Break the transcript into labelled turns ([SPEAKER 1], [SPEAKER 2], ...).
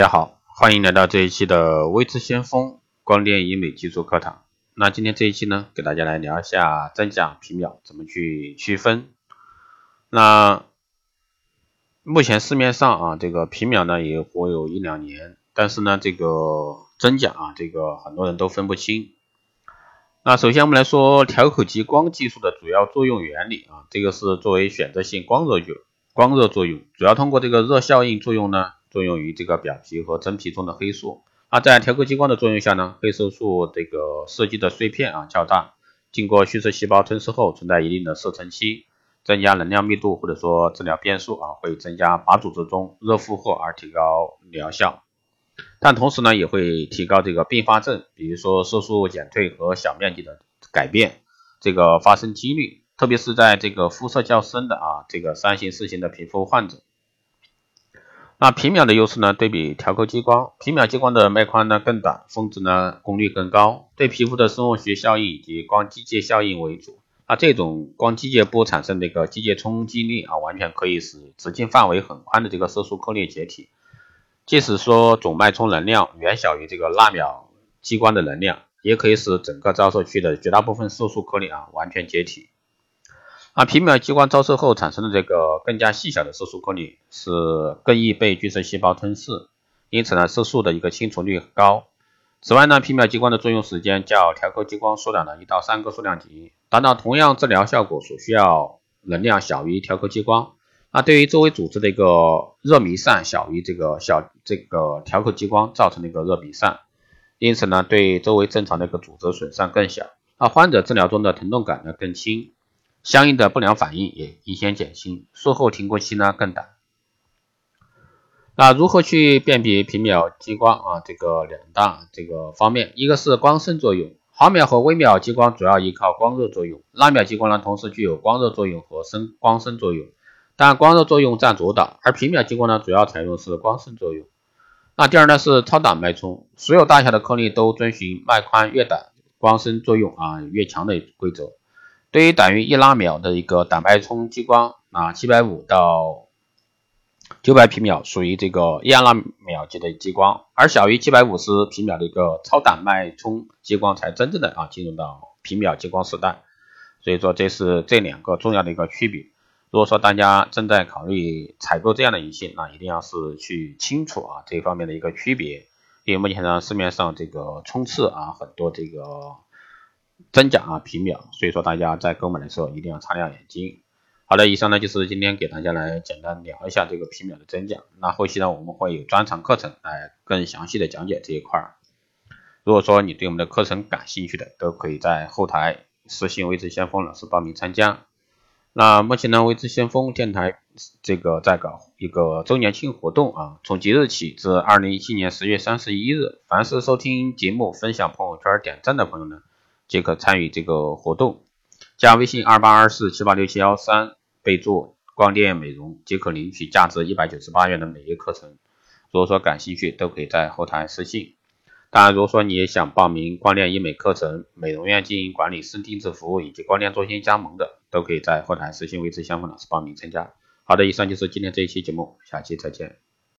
[SPEAKER 1] 大家好，欢迎来到这一期的微智先锋光电医美技术课堂。那今天这一期呢，给大家来聊一下真假皮秒怎么去区分。那目前市面上啊，这个皮秒呢也活有一两年，但是呢，这个真假啊，这个很多人都分不清。那首先我们来说调口激光技术的主要作用原理啊，这个是作为选择性光热作光热作用，主要通过这个热效应作用呢。作用于这个表皮和真皮中的黑素。那在调口激光的作用下呢，黑色素这个设计的碎片啊较大，经过血色细胞吞噬后存在一定的射程期，增加能量密度或者说治疗变数啊，会增加靶组织中热负荷而提高疗效。但同时呢，也会提高这个并发症，比如说色素减退和小面积的改变这个发生几率，特别是在这个肤色较深的啊这个三型四型的皮肤患者。那皮秒的优势呢？对比调口激光，皮秒激光的脉宽呢更短，峰值呢功率更高，对皮肤的生物学效应以及光机械效应为主。那这种光机械波产生的一个机械冲击力啊，完全可以使直径范围很宽的这个色素颗粒解体。即使说总脉冲能量远小于这个纳秒激光的能量，也可以使整个照射区的绝大部分色素颗粒啊完全解体。那皮秒激光照射后产生的这个更加细小的色素颗粒是更易被巨噬细胞吞噬，因此呢色素的一个清除率高。此外呢皮秒激光的作用时间较调口激光缩短了一到三个数量级，达到同样治疗效果所需要能量小于调口激光。那对于周围组织的一个热弥散小于这个小这个调口激光造成的一个热弥散，因此呢对周围正常的一个组织损伤更小。那患者治疗中的疼痛感呢更轻。相应的不良反应也明显减轻，术后停过期呢更短。那如何去辨别皮秒激光啊？这个两大这个方面，一个是光生作用，毫秒和微秒激光主要依靠光热作用，纳秒激光呢同时具有光热作用和生光生作用，但光热作用占主导，而皮秒激光呢主要采用是光生作用。那第二呢是超短脉冲，所有大小的颗粒都遵循脉宽越短，光生作用啊越强的规则。对于等于一纳秒的一个短脉冲激光啊，七百五到九百皮秒属于这个一纳秒级的激光，而小于七百五十皮秒的一个超短脉冲激光才真正的啊进入到皮秒激光时代。所以说这是这两个重要的一个区别。如果说大家正在考虑采购这样的仪器，那一定要是去清楚啊这方面的一个区别，因为目前呢市面上这个冲刺啊很多这个。真假啊皮秒，所以说大家在购买的时候一定要擦亮眼睛。好的，以上呢就是今天给大家来简单聊一下这个皮秒的真假。那后期呢我们会有专场课程来更详细的讲解这一块儿。如果说你对我们的课程感兴趣的，都可以在后台私信未知先锋老师报名参加。那目前呢未知先锋电台这个在搞一个周年庆活动啊，从即日起至二零一七年十月三十一日，凡是收听节目、分享朋友圈、点赞的朋友呢。即可参与这个活动，加微信二八二四七八六七幺三，备注光电美容即可领取价值一百九十八元的每月课程。如果说感兴趣，都可以在后台私信。当然，如果说你也想报名光电医美课程、美容院经营管理、深定制服务以及光电中心加盟的，都可以在后台私信维持相关老师报名参加。好的，以上就是今天这一期节目，下期再见。